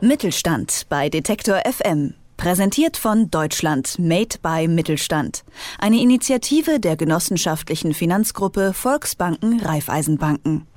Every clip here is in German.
Mittelstand bei Detektor FM. Präsentiert von Deutschland Made by Mittelstand. Eine Initiative der genossenschaftlichen Finanzgruppe Volksbanken Raiffeisenbanken.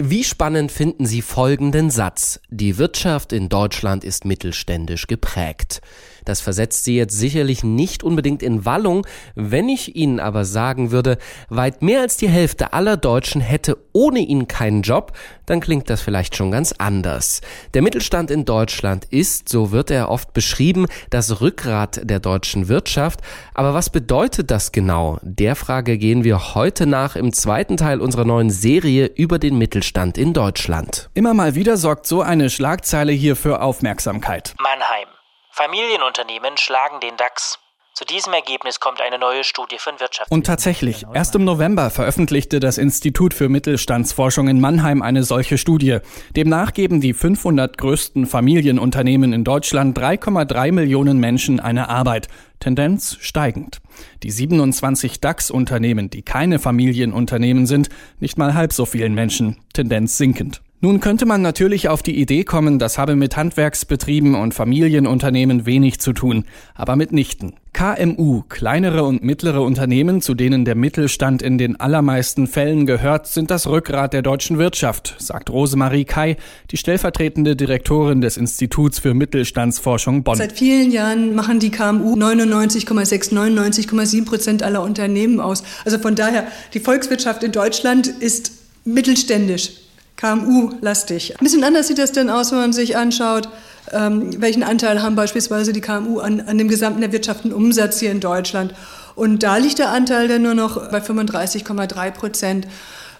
Wie spannend finden Sie folgenden Satz? Die Wirtschaft in Deutschland ist mittelständisch geprägt. Das versetzt Sie jetzt sicherlich nicht unbedingt in Wallung. Wenn ich Ihnen aber sagen würde, weit mehr als die Hälfte aller Deutschen hätte ohne ihn keinen Job, dann klingt das vielleicht schon ganz anders. Der Mittelstand in Deutschland ist, so wird er oft beschrieben, das Rückgrat der deutschen Wirtschaft. Aber was bedeutet das genau? Der Frage gehen wir heute nach im zweiten Teil unserer neuen Serie über den Mittelstand in Deutschland. Immer mal wieder sorgt so eine Schlagzeile hier für Aufmerksamkeit. Mannheim. Familienunternehmen schlagen den DAX. Zu diesem Ergebnis kommt eine neue Studie von Wirtschaft. Und tatsächlich, erst im November veröffentlichte das Institut für Mittelstandsforschung in Mannheim eine solche Studie. Demnach geben die 500 größten Familienunternehmen in Deutschland 3,3 Millionen Menschen eine Arbeit. Tendenz steigend. Die 27 DAX-Unternehmen, die keine Familienunternehmen sind, nicht mal halb so vielen Menschen. Tendenz sinkend. Nun könnte man natürlich auf die Idee kommen, das habe mit Handwerksbetrieben und Familienunternehmen wenig zu tun, aber mitnichten. KMU, kleinere und mittlere Unternehmen, zu denen der Mittelstand in den allermeisten Fällen gehört, sind das Rückgrat der deutschen Wirtschaft, sagt Rosemarie Kai, die stellvertretende Direktorin des Instituts für Mittelstandsforschung Bonn. Seit vielen Jahren machen die KMU 99,6, 99,7 Prozent aller Unternehmen aus. Also von daher, die Volkswirtschaft in Deutschland ist mittelständisch. KMU-lastig. Ein bisschen anders sieht das denn aus, wenn man sich anschaut, ähm, welchen Anteil haben beispielsweise die KMU an, an dem gesamten erwirtschafteten Umsatz hier in Deutschland. Und da liegt der Anteil dann nur noch bei 35,3 Prozent.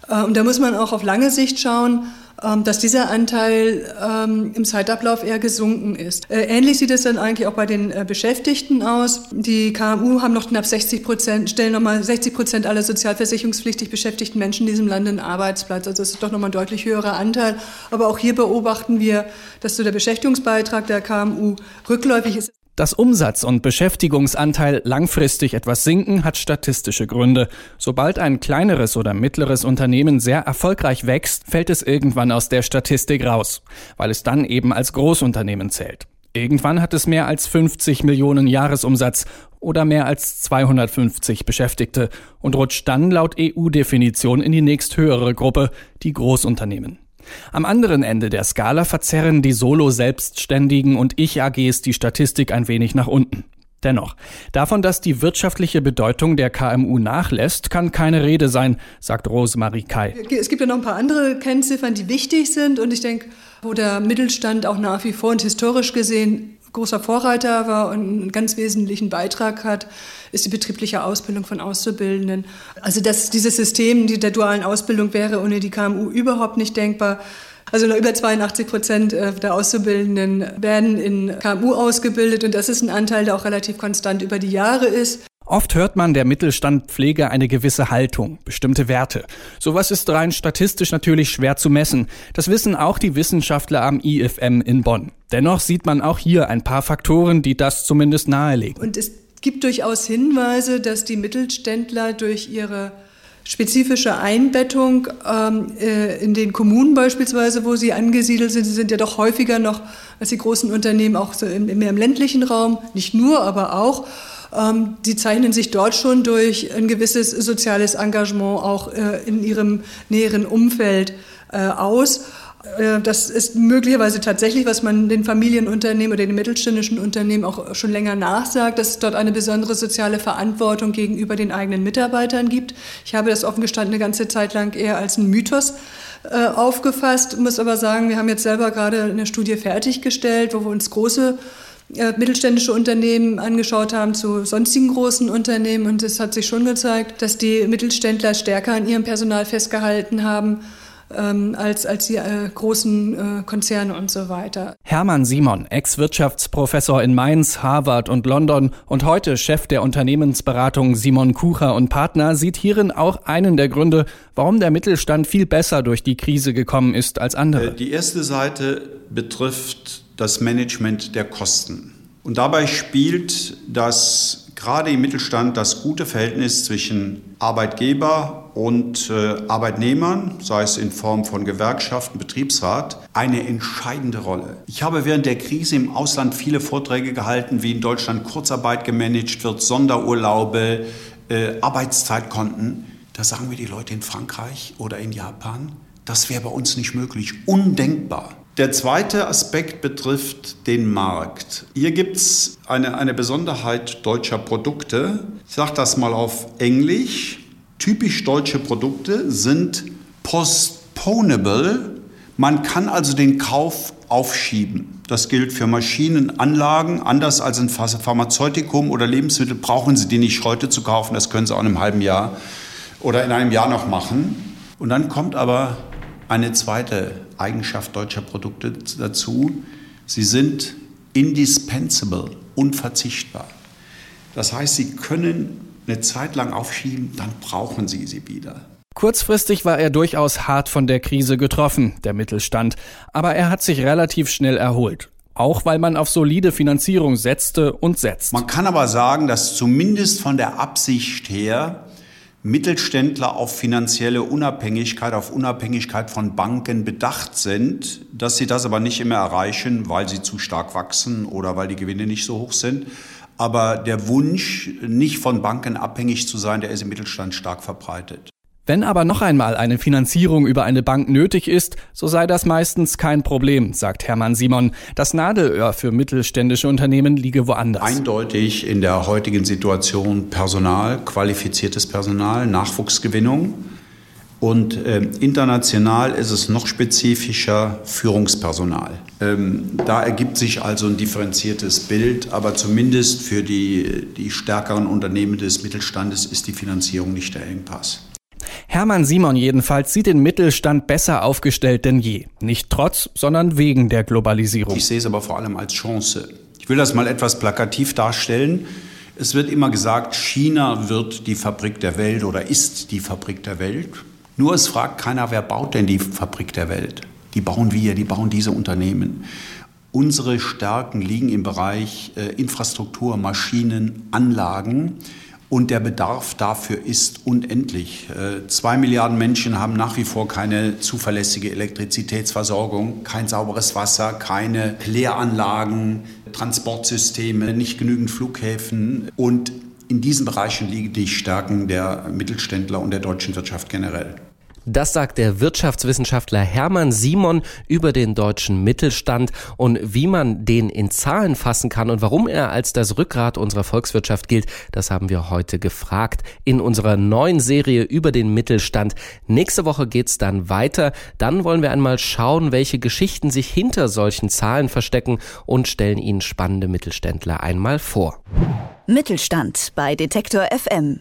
Äh, und da muss man auch auf lange Sicht schauen. Ähm, dass dieser Anteil ähm, im Zeitablauf eher gesunken ist. Äh, ähnlich sieht es dann eigentlich auch bei den äh, Beschäftigten aus. Die KMU haben noch knapp 60 Prozent, stellen nochmal 60 Prozent aller sozialversicherungspflichtig beschäftigten Menschen in diesem Land einen Arbeitsplatz. Also das ist doch nochmal ein deutlich höherer Anteil. Aber auch hier beobachten wir, dass so der Beschäftigungsbeitrag der KMU rückläufig ist. Dass Umsatz und Beschäftigungsanteil langfristig etwas sinken, hat statistische Gründe. Sobald ein kleineres oder mittleres Unternehmen sehr erfolgreich wächst, fällt es irgendwann aus der Statistik raus, weil es dann eben als Großunternehmen zählt. Irgendwann hat es mehr als 50 Millionen Jahresumsatz oder mehr als 250 Beschäftigte und rutscht dann laut EU-Definition in die nächsthöhere Gruppe, die Großunternehmen. Am anderen Ende der Skala verzerren die Solo-Selbstständigen und Ich-AGs die Statistik ein wenig nach unten. Dennoch, davon, dass die wirtschaftliche Bedeutung der KMU nachlässt, kann keine Rede sein, sagt Rosemarie Kai. Es gibt ja noch ein paar andere Kennziffern, die wichtig sind und ich denke, wo der Mittelstand auch nach wie vor und historisch gesehen großer Vorreiter war und einen ganz wesentlichen Beitrag hat, ist die betriebliche Ausbildung von Auszubildenden. Also dass dieses System der dualen Ausbildung wäre ohne die KMU überhaupt nicht denkbar. Also noch über 82 Prozent äh, der Auszubildenden werden in KMU ausgebildet und das ist ein Anteil, der auch relativ konstant über die Jahre ist. Oft hört man, der Mittelstand pflege eine gewisse Haltung, bestimmte Werte. Sowas ist rein statistisch natürlich schwer zu messen. Das wissen auch die Wissenschaftler am IFM in Bonn. Dennoch sieht man auch hier ein paar Faktoren, die das zumindest nahelegen. Und es gibt durchaus Hinweise, dass die Mittelständler durch ihre spezifische Einbettung ähm, äh, in den Kommunen beispielsweise, wo sie angesiedelt sind. Sie sind ja doch häufiger noch als die großen Unternehmen auch so im, mehr im ländlichen Raum, nicht nur, aber auch die zeichnen sich dort schon durch ein gewisses soziales Engagement auch äh, in ihrem näheren Umfeld äh, aus. Äh, das ist möglicherweise tatsächlich, was man den Familienunternehmen oder den mittelständischen Unternehmen auch schon länger nachsagt, dass es dort eine besondere soziale Verantwortung gegenüber den eigenen Mitarbeitern gibt. Ich habe das offen gestanden eine ganze Zeit lang eher als einen Mythos äh, aufgefasst, muss aber sagen, wir haben jetzt selber gerade eine Studie fertiggestellt, wo wir uns große mittelständische Unternehmen angeschaut haben zu sonstigen großen Unternehmen. Und es hat sich schon gezeigt, dass die Mittelständler stärker an ihrem Personal festgehalten haben ähm, als, als die äh, großen äh, Konzerne und so weiter. Hermann Simon, Ex-Wirtschaftsprofessor in Mainz, Harvard und London und heute Chef der Unternehmensberatung Simon Kucher und Partner, sieht hierin auch einen der Gründe, warum der Mittelstand viel besser durch die Krise gekommen ist als andere. Äh, die erste Seite betrifft das Management der Kosten. Und dabei spielt das gerade im Mittelstand das gute Verhältnis zwischen Arbeitgeber und äh, Arbeitnehmern, sei es in Form von Gewerkschaften, Betriebsrat, eine entscheidende Rolle. Ich habe während der Krise im Ausland viele Vorträge gehalten, wie in Deutschland Kurzarbeit gemanagt wird, Sonderurlaube, äh, Arbeitszeitkonten. Da sagen mir die Leute in Frankreich oder in Japan, das wäre bei uns nicht möglich, undenkbar. Der zweite Aspekt betrifft den Markt. Hier gibt es eine, eine Besonderheit deutscher Produkte. Ich sage das mal auf Englisch. Typisch deutsche Produkte sind postponable. Man kann also den Kauf aufschieben. Das gilt für Maschinenanlagen. Anders als ein Pharmazeutikum oder Lebensmittel brauchen Sie die nicht heute zu kaufen. Das können Sie auch in einem halben Jahr oder in einem Jahr noch machen. Und dann kommt aber eine zweite Eigenschaft deutscher Produkte dazu. Sie sind indispensable, unverzichtbar. Das heißt, Sie können eine Zeit lang aufschieben, dann brauchen Sie sie wieder. Kurzfristig war er durchaus hart von der Krise getroffen, der Mittelstand, aber er hat sich relativ schnell erholt. Auch weil man auf solide Finanzierung setzte und setzt. Man kann aber sagen, dass zumindest von der Absicht her Mittelständler auf finanzielle Unabhängigkeit, auf Unabhängigkeit von Banken bedacht sind, dass sie das aber nicht immer erreichen, weil sie zu stark wachsen oder weil die Gewinne nicht so hoch sind. Aber der Wunsch, nicht von Banken abhängig zu sein, der ist im Mittelstand stark verbreitet. Wenn aber noch einmal eine Finanzierung über eine Bank nötig ist, so sei das meistens kein Problem, sagt Hermann Simon. Das Nadelöhr für mittelständische Unternehmen liege woanders. Eindeutig in der heutigen Situation Personal, qualifiziertes Personal, Nachwuchsgewinnung. Und äh, international ist es noch spezifischer Führungspersonal. Ähm, da ergibt sich also ein differenziertes Bild, aber zumindest für die, die stärkeren Unternehmen des Mittelstandes ist die Finanzierung nicht der Engpass. Hermann Simon jedenfalls sieht den Mittelstand besser aufgestellt denn je. Nicht trotz, sondern wegen der Globalisierung. Ich sehe es aber vor allem als Chance. Ich will das mal etwas plakativ darstellen. Es wird immer gesagt, China wird die Fabrik der Welt oder ist die Fabrik der Welt. Nur es fragt keiner, wer baut denn die Fabrik der Welt? Die bauen wir, die bauen diese Unternehmen. Unsere Stärken liegen im Bereich äh, Infrastruktur, Maschinen, Anlagen. Und der Bedarf dafür ist unendlich. Äh, zwei Milliarden Menschen haben nach wie vor keine zuverlässige Elektrizitätsversorgung, kein sauberes Wasser, keine Kläranlagen, Transportsysteme, nicht genügend Flughäfen. Und in diesen Bereichen liegen die Stärken der Mittelständler und der deutschen Wirtschaft generell. Das sagt der Wirtschaftswissenschaftler Hermann Simon über den deutschen Mittelstand und wie man den in Zahlen fassen kann und warum er als das Rückgrat unserer Volkswirtschaft gilt, das haben wir heute gefragt in unserer neuen Serie über den Mittelstand. Nächste Woche geht's dann weiter. Dann wollen wir einmal schauen, welche Geschichten sich hinter solchen Zahlen verstecken und stellen Ihnen spannende Mittelständler einmal vor. Mittelstand bei Detektor FM.